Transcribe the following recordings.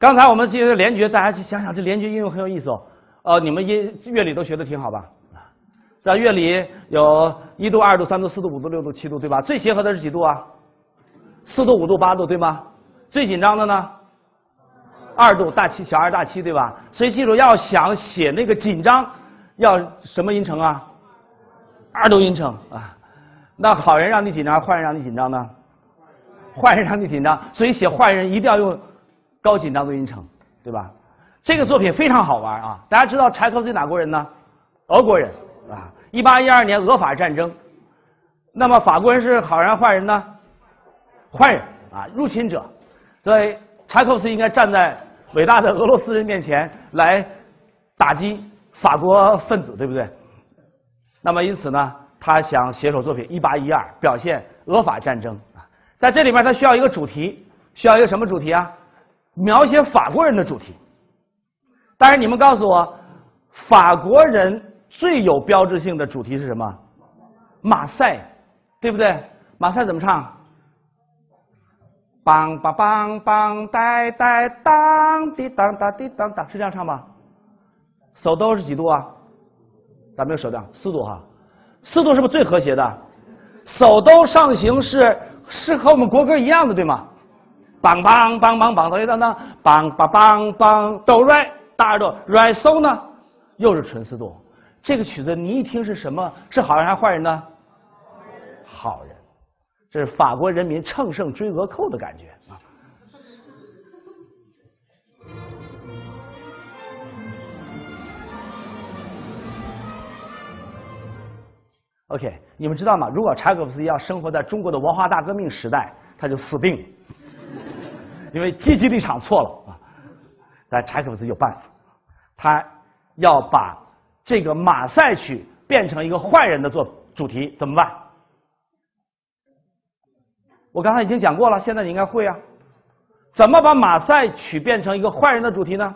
刚才我们记得联觉，大家去想想，这联觉应用很有意思哦。呃，你们音乐理都学的挺好吧？在乐理有一度、二度、三度、四度、五度、六度、七度，对吧？最协和的是几度啊？四度、五度、八度，对吗？最紧张的呢？二度大七小二大七，对吧？所以记住，要想写那个紧张，要什么音程啊？二度音程啊。那好人让你紧张，坏人让你紧张呢？坏人让你紧张，所以写坏人一定要用高紧张的音程，对吧？这个作品非常好玩啊！大家知道柴可夫斯基哪国人呢？俄国人啊！一八一二年俄法战争，那么法国人是好人坏人呢？坏人啊，入侵者。所以柴可夫斯基应该站在伟大的俄罗斯人面前来打击法国分子，对不对？那么因此呢？他想写首作品《一八一二》，表现俄法战争啊，在这里面他需要一个主题，需要一个什么主题啊？描写法国人的主题。但是你们告诉我，法国人最有标志性的主题是什么？马赛，对不对？马赛怎么唱？梆梆梆梆，呆呆当滴当当滴当当，是这样唱吗？手都是几度啊？咱们手调四度哈。四度是不是最和谐的？手都上行是是和我们国歌一样的，对吗？梆梆梆梆梆，等于当当，梆梆梆梆，哆来大耳朵，re so 呢，又是纯四度。这个曲子你一听是什么？是好人还是坏人呢？好人，这是法国人民乘胜追俄寇的感觉啊。OK，你们知道吗？如果柴可夫斯基要生活在中国的文化大革命时代，他就死定了，因为积极立场错了啊。但柴可夫斯基有办法，他要把这个马赛曲变成一个坏人的作主题，怎么办？我刚才已经讲过了，现在你应该会啊。怎么把马赛曲变成一个坏人的主题呢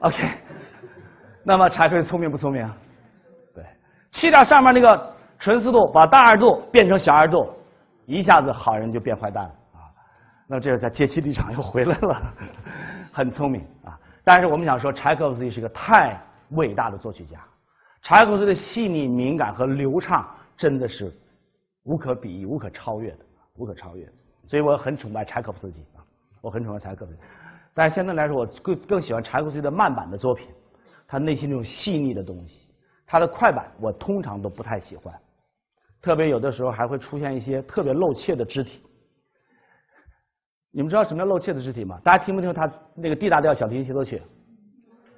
？OK，那么柴可夫聪明不聪明？对，去掉上面那个纯四度，把大二度变成小二度，一下子好人就变坏蛋了啊！那这是在阶级立场又回来了，很聪明啊！但是我们想说，柴可夫斯基是个太伟大的作曲家，柴可夫斯基的细腻、敏感和流畅真的是无可比拟、无可超越的，无可超越的。所以我很崇拜柴可夫斯基啊，我很崇拜柴可夫斯基。但是现在来说，我更更喜欢柴可夫斯基的慢板的作品，他内心那种细腻的东西。他的快板我通常都不太喜欢，特别有的时候还会出现一些特别露怯的肢体。你们知道什么叫露怯的肢体吗？大家听不听他那个 D 大调小提琴协奏曲？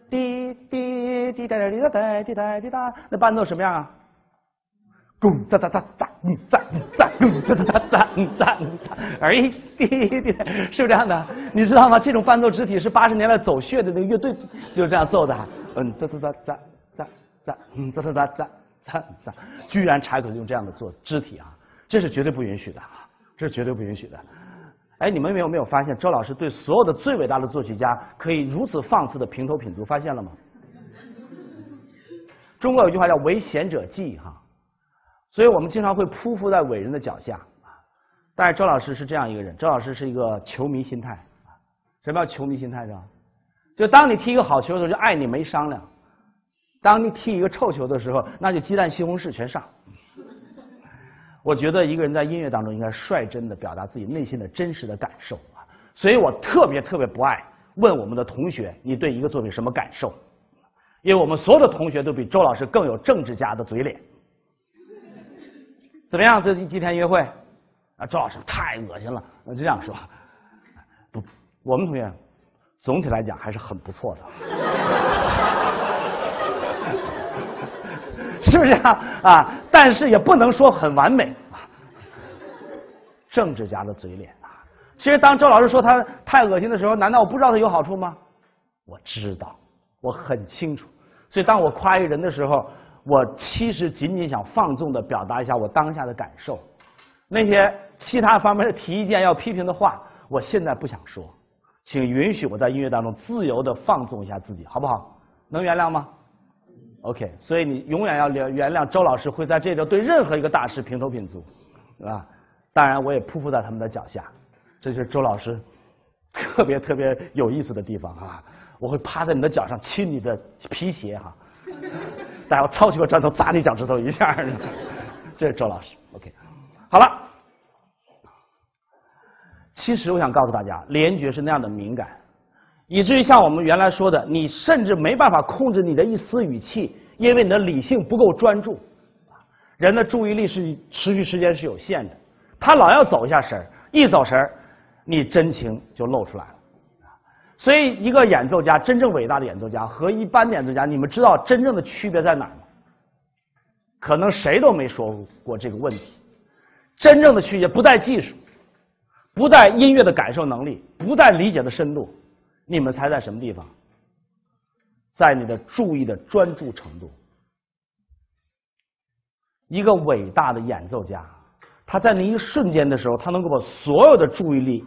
滴滴滴答答滴答答滴答滴答，那伴奏什么样啊？咚哒哒哒哒，嗯哒嗯哒，咚哒哒哒哒，嗯哒嗯哒，哎滴滴，是不是这样的？你知道吗？这种伴奏肢体是八十年代走穴的那个乐队就这样奏的，嗯哒哒哒哒哒哒，嗯哒哒哒哒哒哒，居然柴可用这样的做肢体啊，这是绝对不允许的啊，这是绝对不允许的。哎，你们有没有发现周老师对所有的最伟大的作曲家可以如此放肆的平头品足？发现了吗？中国有句话叫“唯贤者忌”哈。所以我们经常会匍匐在伟人的脚下啊，但是周老师是这样一个人，周老师是一个球迷心态。什么叫球迷心态？是吧？就当你踢一个好球的时候，就爱你没商量；当你踢一个臭球的时候，那就鸡蛋西红柿全上。我觉得一个人在音乐当中应该率真的表达自己内心的真实的感受啊，所以我特别特别不爱问我们的同学你对一个作品什么感受，因为我们所有的同学都比周老师更有政治家的嘴脸。怎么样？这几天约会啊，周老师太恶心了。那就这样说，不，我们同学总体来讲还是很不错的，是不是啊？啊，但是也不能说很完美。政治家的嘴脸啊！其实当周老师说他太恶心的时候，难道我不知道他有好处吗？我知道，我很清楚。所以当我夸一个人的时候。我其实仅仅想放纵的表达一下我当下的感受，那些其他方面的提意见要批评的话，我现在不想说，请允许我在音乐当中自由的放纵一下自己，好不好？能原谅吗？OK，所以你永远要原原谅周老师会在这周对任何一个大师平头品足，啊，当然我也匍匐在他们的脚下，这就是周老师特别特别有意思的地方啊！我会趴在你的脚上亲你的皮鞋哈，待会抄起个砖头砸你脚趾头一下，这是周老师。OK，好了。其实我想告诉大家，联觉是那样的敏感，以至于像我们原来说的，你甚至没办法控制你的一丝语气，因为你的理性不够专注。人的注意力是持续时间是有限的，他老要走一下神儿，一走神儿，你真情就露出来了。所以，一个演奏家真正伟大的演奏家和一般演奏家，你们知道真正的区别在哪儿吗？可能谁都没说过这个问题。真正的区别不在技术。不在音乐的感受能力，不在理解的深度，你们猜在什么地方？在你的注意的专注程度。一个伟大的演奏家，他在那一瞬间的时候，他能够把所有的注意力，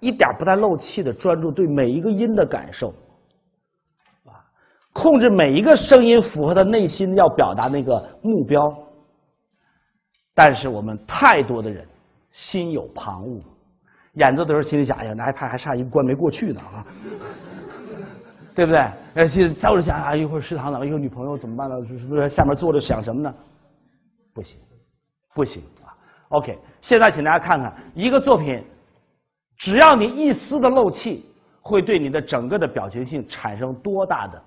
一点不带漏气的专注对每一个音的感受，啊，控制每一个声音符合他内心要表达那个目标。但是我们太多的人。心有旁骛，演奏的时候心里想：哎呀，那 iPad 还差一关没过去呢啊，对不对？呃，心早着想啊，一会儿食堂怎么一个女朋友怎么办呢？是不是下面坐着想什么呢？不行，不行啊！OK，现在请大家看看一个作品，只要你一丝的漏气，会对你的整个的表情性产生多大的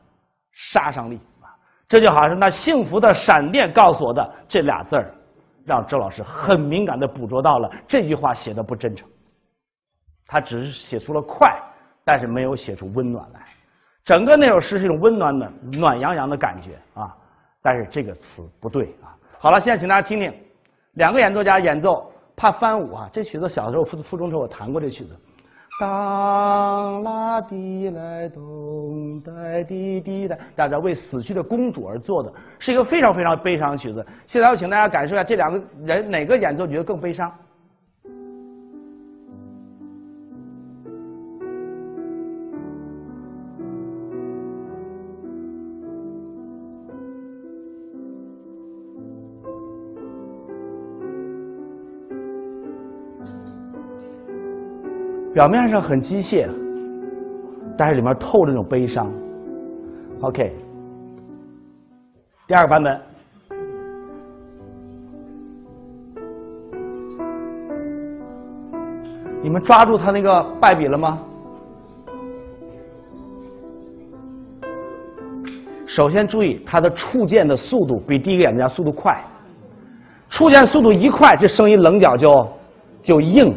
杀伤力啊！这就好像是那幸福的闪电告诉我的这俩字儿。让周老师很敏感的捕捉到了这句话写的不真诚，他只是写出了快，但是没有写出温暖来。整个那首诗是一种温暖的、暖洋洋的感觉啊，但是这个词不对啊。好了，现在请大家听听两个演奏家演奏，怕翻舞啊。这曲子小的时候初初中时候我弹过这曲子。当啦滴来咚哒滴滴的，大家为死去的公主而做的，是一个非常非常悲伤的曲子。现在我请大家感受一下，这两个人哪个演奏觉得更悲伤？表面上很机械，但是里面透着那种悲伤。OK，第二个版本，你们抓住他那个败笔了吗？首先注意，他的触键的速度比第一个演奏家速度快，触键速度一快，这声音棱角就就硬。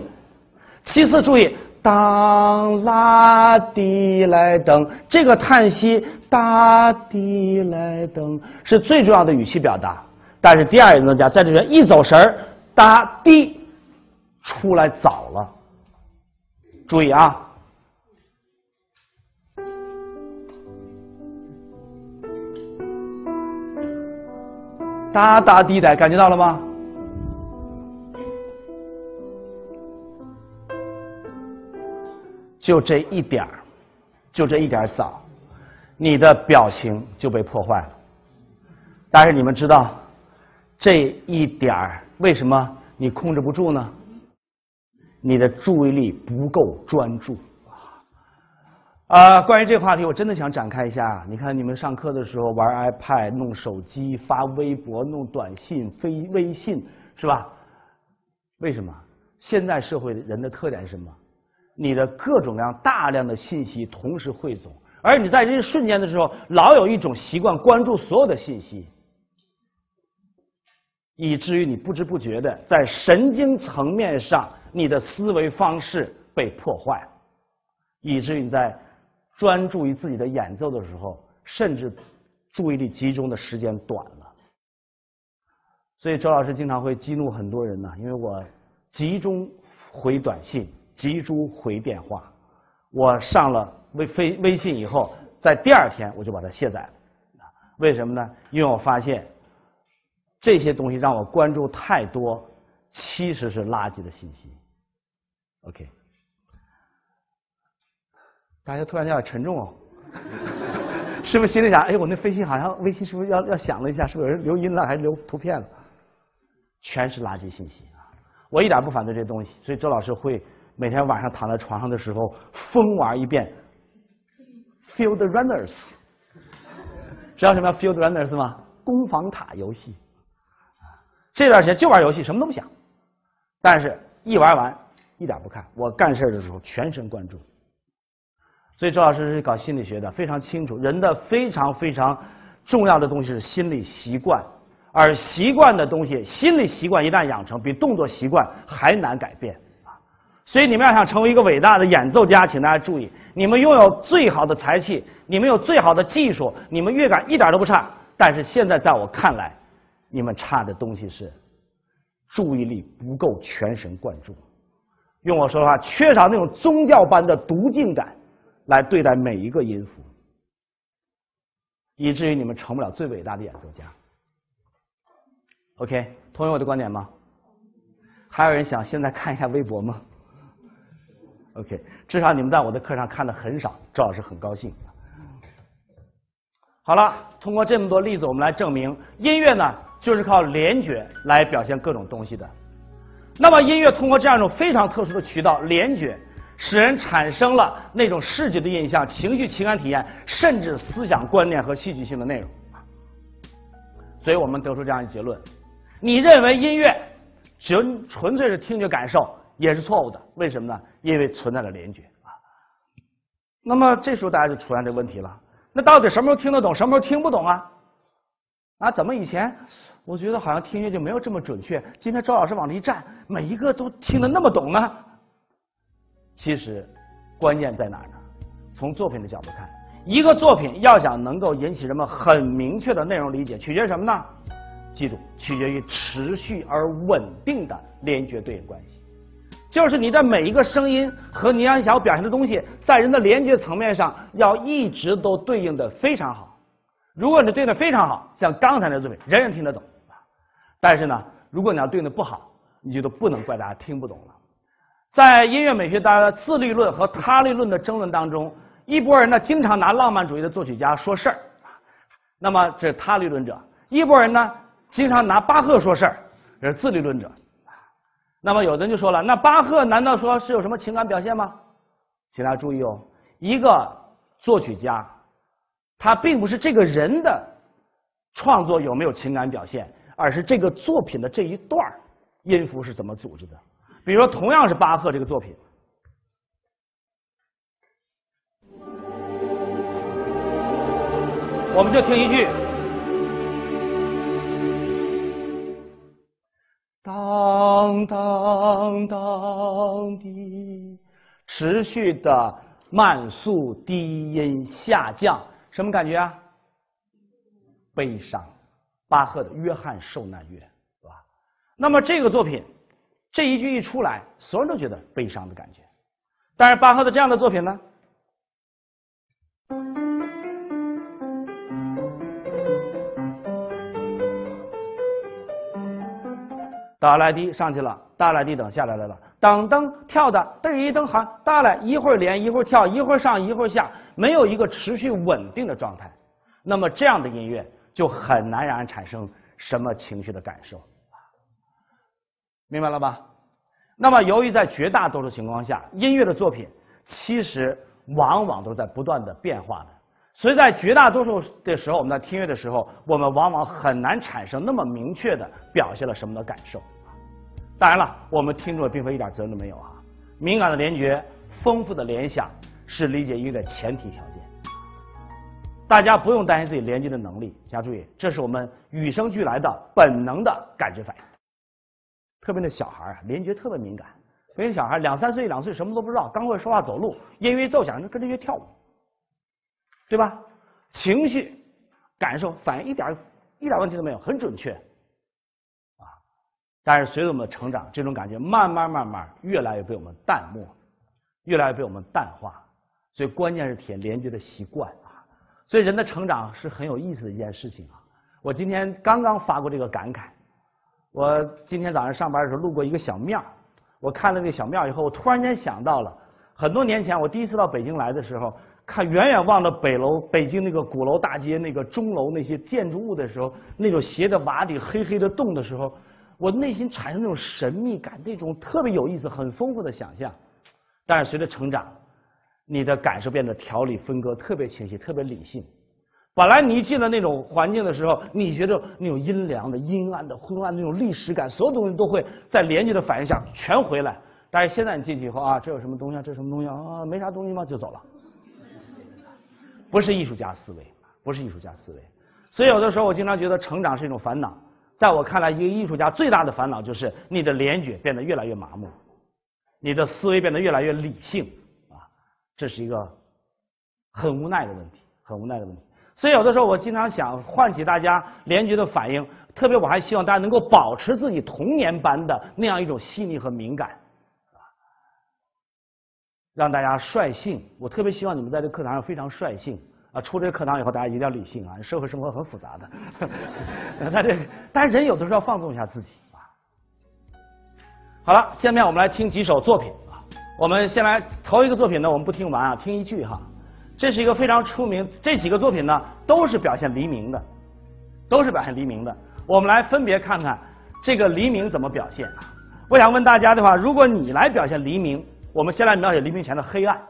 其次注意。当拉滴来登，这个叹息哒滴来登是最重要的语气表达。但是第二演奏家在这边一走神儿，哒滴出来早了。注意啊，哒哒滴的，感觉到了吗？就这一点儿，就这一点早，你的表情就被破坏了。但是你们知道，这一点儿为什么你控制不住呢？你的注意力不够专注啊！关于这个话题，我真的想展开一下。你看，你们上课的时候玩 iPad、弄手机、发微博、弄短信、飞微信，是吧？为什么？现在社会人的特点是什么？你的各种各样大量的信息同时汇总，而你在这一瞬间的时候，老有一种习惯关注所有的信息，以至于你不知不觉的在神经层面上，你的思维方式被破坏，以至于你在专注于自己的演奏的时候，甚至注意力集中的时间短了。所以周老师经常会激怒很多人呢，因为我集中回短信。集中回电话，我上了微飞微信以后，在第二天我就把它卸载了。为什么呢？因为我发现这些东西让我关注太多，其实是垃圾的信息。OK，大家突然有点沉重哦，是不是心里想，哎，我那飞信好像微信是不是要要响了一下？是不是有人留音了还是留图片了？全是垃圾信息啊！我一点不反对这东西，所以周老师会每天晚上躺在床上的时候疯玩一遍《Field Runners》。知道什么叫 Field Runners 吗？攻防塔游戏。这段时间就玩游戏，什么都不想。但是一玩完，一点不看。我干事的时候全神贯注。所以周老师是搞心理学的，非常清楚人的非常非常重要的东西是心理习惯，而习惯的东西，心理习惯一旦养成，比动作习惯还难改变。所以你们要想成为一个伟大的演奏家，请大家注意，你们拥有最好的才气，你们有最好的技术，你们乐感一点都不差。但是现在在我看来，你们差的东西是注意力不够全神贯注。用我说的话，缺少那种宗教般的读经感。来对待每一个音符，以至于你们成不了最伟大的演奏家。OK，同意我的观点吗？还有人想现在看一下微博吗？OK，至少你们在我的课上看的很少，周老师很高兴。好了，通过这么多例子，我们来证明音乐呢，就是靠联觉来表现各种东西的。那么，音乐通过这样一种非常特殊的渠道联觉。使人产生了那种视觉的印象、情绪、情感体验，甚至思想观念和戏剧性的内容。所以我们得出这样一结论：你认为音乐纯纯粹是听觉感受，也是错误的。为什么呢？因为存在着联觉啊。那么这时候大家就出现这个问题了：那到底什么时候听得懂，什么时候听不懂啊？啊，怎么以前我觉得好像听音乐就没有这么准确？今天周老师往这一站，每一个都听得那么懂呢？其实，关键在哪儿呢？从作品的角度看，一个作品要想能够引起人们很明确的内容理解，取决于什么呢？记住，取决于持续而稳定的联觉对应关系。就是你的每一个声音和你要想表现的东西，在人的联觉层面上要一直都对应的非常好。如果你对应的非常好，像刚才那作品，人人听得懂。但是呢，如果你要对应的不好，你就都不能怪大家听不懂了。在音乐美学的自律论和他律论的争论当中，一拨人呢经常拿浪漫主义的作曲家说事儿，那么这是他律论者；一拨人呢经常拿巴赫说事儿，这是自律论者。那么有的人就说了，那巴赫难道说是有什么情感表现吗？请大家注意哦，一个作曲家，他并不是这个人的创作有没有情感表现，而是这个作品的这一段音符是怎么组织的。比如说，同样是巴赫这个作品，我们就听一句：当当当的，持续的慢速低音下降，什么感觉啊？悲伤。巴赫的《约翰受难乐》，是吧？那么这个作品。这一句一出来，所有人都觉得悲伤的感觉。但是巴赫的这样的作品呢？大来低上去了，大来低等下来来了，当当跳的噔一噔喊大来，一会儿连一会儿跳，一会儿上一会儿下，没有一个持续稳定的状态。那么这样的音乐就很难让人产生什么情绪的感受。明白了吧？那么，由于在绝大多数情况下，音乐的作品其实往往都在不断的变化的，所以在绝大多数的时候，我们在听乐的时候，我们往往很难产生那么明确的表现了什么的感受。当然了，我们听众并非一点责任都没有啊。敏感的联觉、丰富的联想是理解音乐的前提条件。大家不用担心自己联觉的能力，大家注意，这是我们与生俱来的本能的感觉反应。特别那小孩啊，联觉特别敏感。所以小孩两三岁、两岁什么都不知道，刚会说话走路，音乐一奏响就跟着乐跳舞，对吧？情绪、感受、反应一点一点问题都没有，很准确啊。但是随着我们的成长，这种感觉慢慢慢慢越来越被我们淡漠，越来越被我们淡化。所以关键是体验联觉的习惯啊。所以人的成长是很有意思的一件事情啊。我今天刚刚发过这个感慨。我今天早上上班的时候路过一个小庙，我看了那个小庙以后，我突然间想到了很多年前我第一次到北京来的时候，看远远望着北楼北京那个鼓楼大街那个钟楼那些建筑物的时候，那种斜着瓦底黑黑的洞的时候，我内心产生那种神秘感，那种特别有意思、很丰富的想象。但是随着成长，你的感受变得条理分割，特别清晰，特别理性。本来你一进了那种环境的时候，你觉得那种阴凉的、阴暗的、昏暗的那种历史感，所有东西都会在连接的反应下全回来。但是现在你进去以后啊，这有什么东西啊？这什么东西啊？没啥东西吗？就走了。不是艺术家思维，不是艺术家思维。所以有的时候我经常觉得成长是一种烦恼。在我看来，一个艺术家最大的烦恼就是你的联觉变得越来越麻木，你的思维变得越来越理性啊，这是一个很无奈的问题，很无奈的问题。所以有的时候我经常想唤起大家联觉的反应，特别我还希望大家能够保持自己童年般的那样一种细腻和敏感，让大家率性。我特别希望你们在这课堂上非常率性啊！出这课堂以后，大家一定要理性啊！社会生活很复杂的，他这但是人有的时候要放纵一下自己啊。好了，下面我们来听几首作品啊。我们先来头一个作品呢，我们不听完啊，听一句哈。这是一个非常出名，这几个作品呢都是表现黎明的，都是表现黎明的。我们来分别看看这个黎明怎么表现。我想问大家的话，如果你来表现黎明，我们先来描写黎明前的黑暗。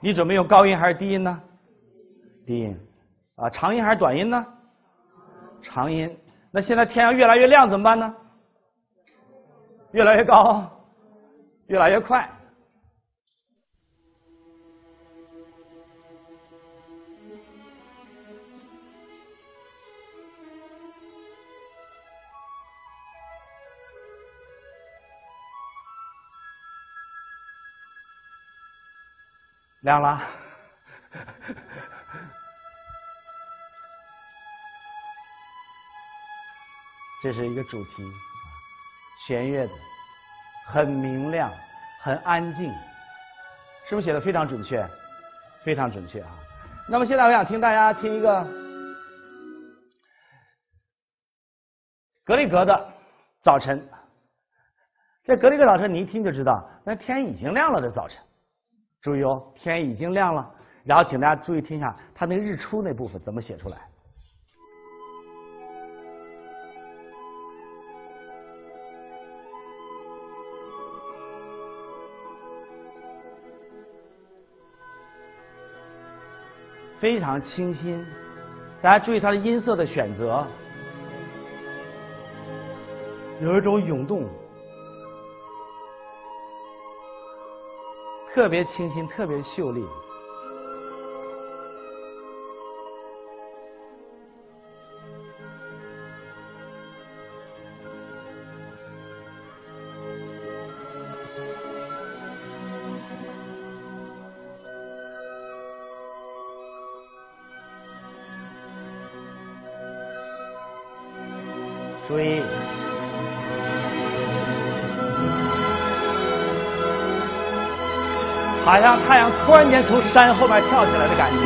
你准备用高音还是低音呢？低音。啊，长音还是短音呢？长音。那现在天要越来越亮怎么办呢？越来越高，越来越快。亮了，这是一个主题，弦乐的，很明亮，很安静，是不是写的非常准确？非常准确啊！那么现在我想听大家听一个格里格的《早晨》。这格里格早晨，你一听就知道，那天已经亮了的早晨。注意哦，天已经亮了。然后，请大家注意听一下，它那日出那部分怎么写出来？非常清新。大家注意它的音色的选择，有一种涌动。特别清新，特别秀丽。注意。好像太阳突然间从山后面跳起来的感觉。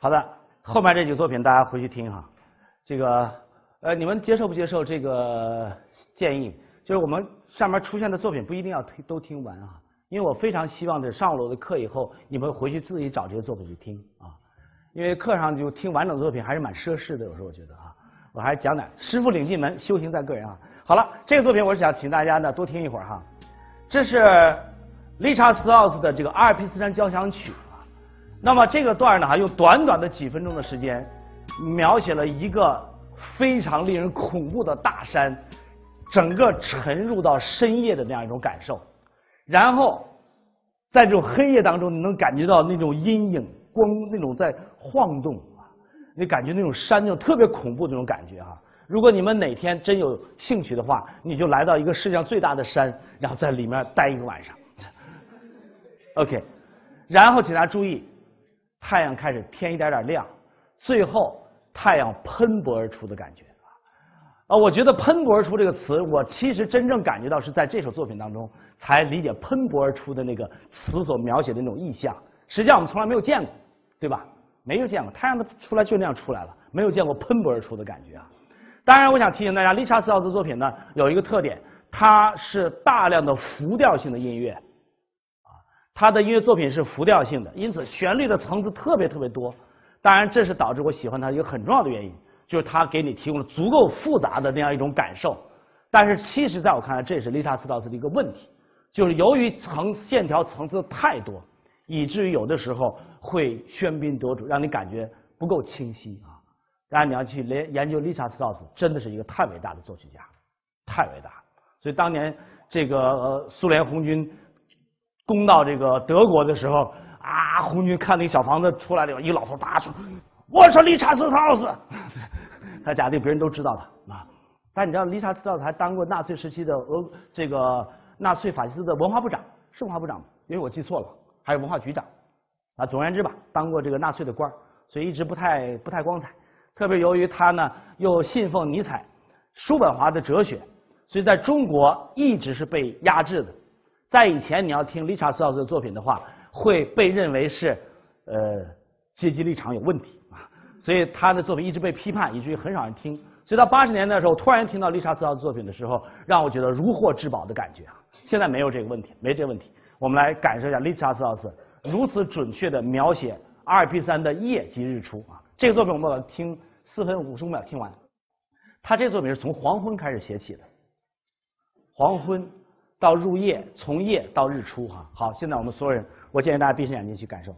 好的，后面这几个作品大家回去听哈，这个。呃，你们接受不接受这个建议？就是我们上面出现的作品不一定要听都听完啊，因为我非常希望的上了我的课以后，你们回去自己找这些作品去听啊，因为课上就听完整的作品还是蛮奢侈的，有时候我觉得啊，我还是讲点师傅领进门，修行在个人啊。好了，这个作品我是想请大家呢多听一会儿哈，这是理查斯奥斯的这个阿尔卑斯山交响曲啊，那么这个段呢，用短短的几分钟的时间，描写了一个。非常令人恐怖的大山，整个沉入到深夜的那样一种感受，然后在这种黑夜当中，你能感觉到那种阴影光那种在晃动啊，你感觉那种山那种特别恐怖那种感觉啊。如果你们哪天真有兴趣的话，你就来到一个世界上最大的山，然后在里面待一个晚上。OK，然后请大家注意，太阳开始天一点点亮，最后。太阳喷薄而出的感觉啊，啊，我觉得“喷薄而出”这个词，我其实真正感觉到是在这首作品当中才理解“喷薄而出”的那个词所描写的那种意象。实际上我们从来没有见过，对吧？没有见过，太阳的出来就那样出来了，没有见过喷薄而出的感觉啊。当然，我想提醒大家，利查斯特的作品呢有一个特点，它是大量的浮调性的音乐，啊，他的音乐作品是浮调性的，因此旋律的层次特别特别多。当然，这是导致我喜欢他一个很重要的原因。就是他给你提供了足够复杂的那样一种感受，但是其实在我看来，这也是理查斯道斯的一个问题，就是由于层线条层次太多，以至于有的时候会喧宾夺主，让你感觉不够清晰啊。当然你要去研研究理查斯道斯，真的是一个太伟大的作曲家，太伟大。所以当年这个苏联红军攻到这个德国的时候，啊，红军看那个小房子出来了，一个老头大声：“我是理查斯道斯。”他假定别人都知道他啊，但你知道，理查斯特劳斯还当过纳粹时期的俄这个纳粹法西斯的文化部长，是文化部长吗？因为我记错了，还有文化局长啊。总而言之吧，当过这个纳粹的官所以一直不太不太光彩。特别由于他呢又信奉尼采、叔本华的哲学，所以在中国一直是被压制的。在以前，你要听理查斯特劳斯的作品的话，会被认为是呃阶级立场有问题啊。所以他的作品一直被批判，以至于很少人听。所以到八十年代的时候，突然听到理查斯奥的作品的时候，让我觉得如获至宝的感觉啊！现在没有这个问题，没这个问题。我们来感受一下理查斯奥斯如此准确的描写阿尔卑斯山的夜及日出啊！这个作品我们把它听四分五十五秒听完。他这个作品是从黄昏开始写起的，黄昏到入夜，从夜到日出哈。好，现在我们所有人，我建议大家闭上眼睛去感受。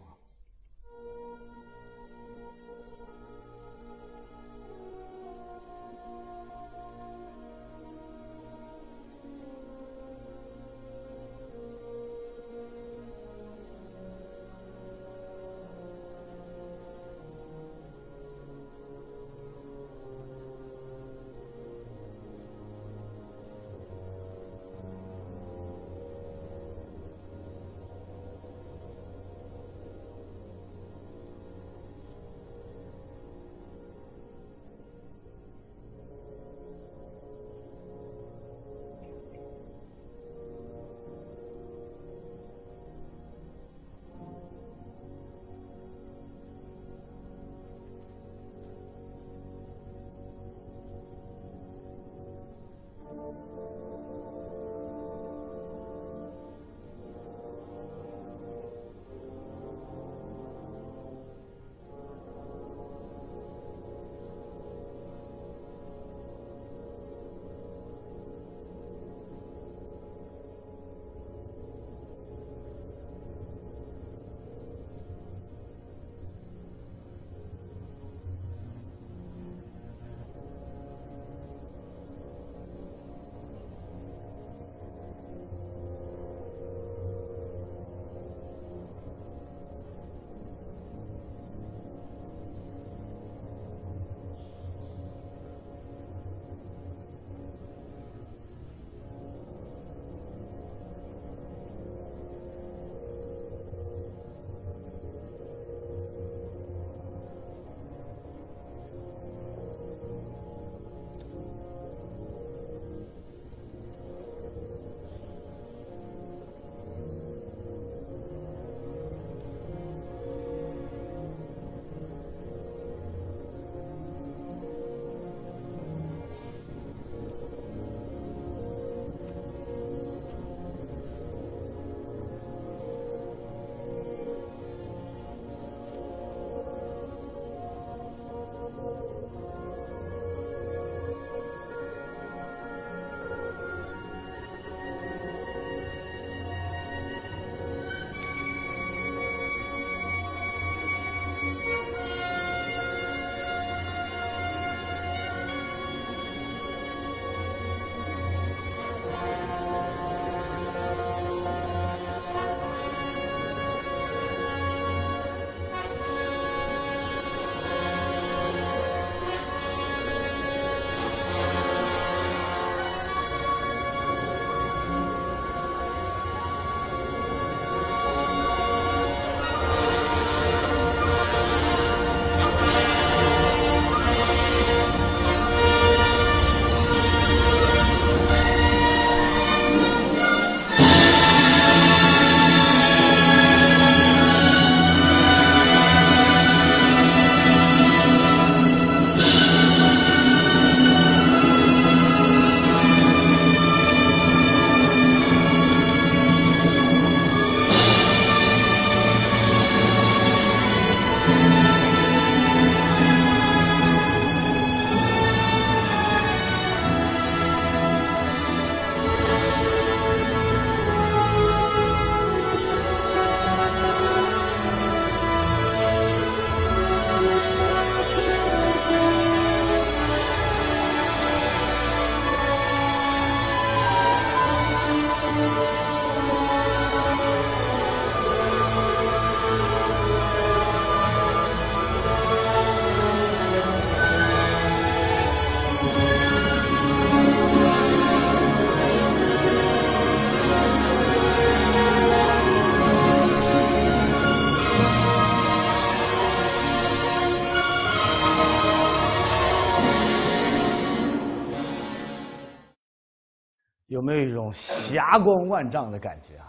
有没有一种霞光万丈的感觉啊？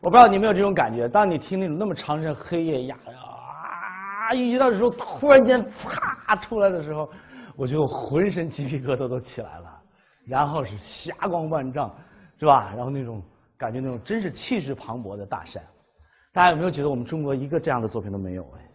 我不知道你有没有这种感觉，当你听那种那么长声黑夜呀啊，一到的时候突然间嚓出来的时候，我就浑身鸡皮疙瘩都起来了。然后是霞光万丈，是吧？然后那种感觉，那种真是气势磅礴的大山。大家有没有觉得我们中国一个这样的作品都没有？哎。